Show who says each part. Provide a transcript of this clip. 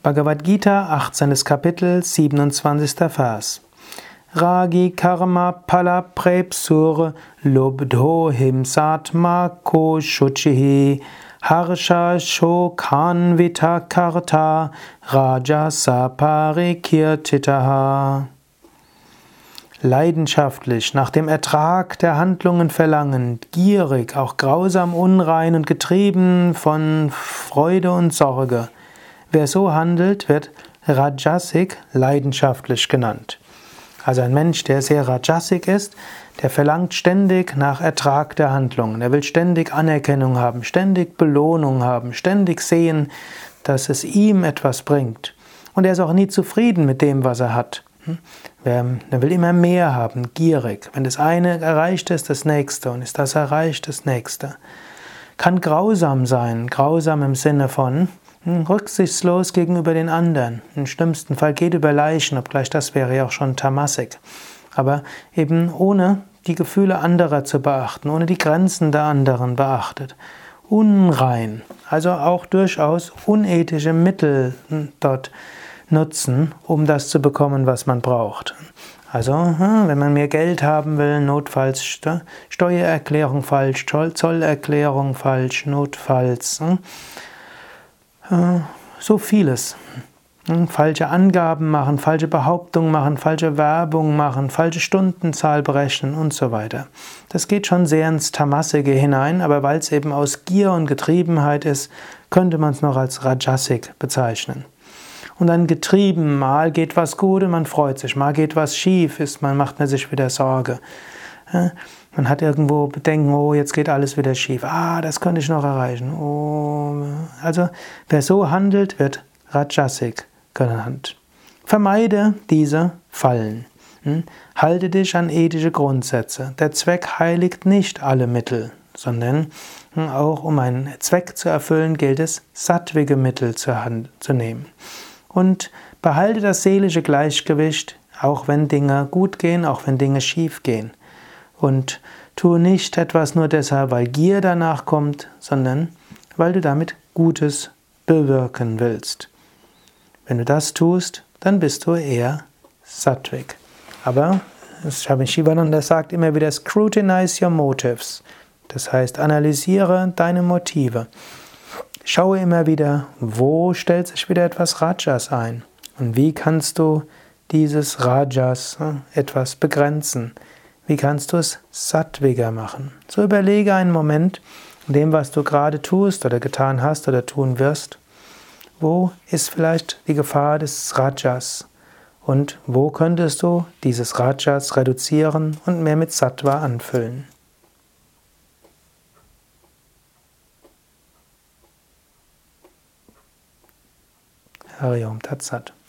Speaker 1: Bhagavad Gita, 18. Kapitel, 27. Vers. Ragi Karma Pala Prepsur Lobdho Himsatma Ko Shuchihi Harsha Shokanvita Karta Raja Saparikirtitaha Leidenschaftlich nach dem Ertrag der Handlungen verlangend, gierig, auch grausam unrein und getrieben von Freude und Sorge. Wer so handelt, wird Rajasik leidenschaftlich genannt. Also ein Mensch, der sehr Rajasik ist, der verlangt ständig nach Ertrag der Handlungen. Er will ständig Anerkennung haben, ständig Belohnung haben, ständig sehen, dass es ihm etwas bringt. Und er ist auch nie zufrieden mit dem, was er hat. Hm? Er will immer mehr haben, gierig. Wenn das eine erreicht ist, das nächste. Und ist das erreicht, das nächste. Kann grausam sein. Grausam im Sinne von, rücksichtslos gegenüber den anderen. Im schlimmsten Fall geht über Leichen, obgleich das wäre ja auch schon Tamasik. Aber eben ohne die Gefühle anderer zu beachten, ohne die Grenzen der anderen beachtet. Unrein, also auch durchaus unethische Mittel hm, dort nutzen, um das zu bekommen, was man braucht. Also, hm, wenn man mehr Geld haben will, notfalls Steuererklärung falsch, Zollerklärung falsch, notfalls so vieles. Hm, falsche Angaben machen, falsche Behauptungen machen, falsche Werbung machen, falsche Stundenzahl berechnen und so weiter. Das geht schon sehr ins Tamassige hinein, aber weil es eben aus Gier und Getriebenheit ist, könnte man es noch als Rajasik bezeichnen. Und dann getrieben, mal geht was gut und man freut sich, mal geht was schief, ist, man macht man sich wieder Sorge. Man hat irgendwo Bedenken, oh, jetzt geht alles wieder schief. Ah, das könnte ich noch erreichen. Oh. Also, wer so handelt, wird Rajasik genannt. Vermeide diese Fallen. Hm? Halte dich an ethische Grundsätze. Der Zweck heiligt nicht alle Mittel, sondern hm, auch um einen Zweck zu erfüllen, gilt es, sattwige Mittel zu, Hand, zu nehmen. Und behalte das seelische Gleichgewicht, auch wenn Dinge gut gehen, auch wenn Dinge schief gehen. Und tue nicht etwas nur deshalb, weil Gier danach kommt, sondern weil du damit Gutes bewirken willst. Wenn du das tust, dann bist du eher Sattvik. Aber Swami Shivananda sagt immer wieder, scrutinize your motives. Das heißt, analysiere deine Motive. Schaue immer wieder, wo stellt sich wieder etwas Rajas ein und wie kannst du dieses Rajas ne, etwas begrenzen. Wie kannst du es sattwiger machen? So überlege einen Moment, in dem, was du gerade tust oder getan hast oder tun wirst, wo ist vielleicht die Gefahr des Rajas? Und wo könntest du dieses Rajas reduzieren und mehr mit Sattva anfüllen? Hariom Tatsat.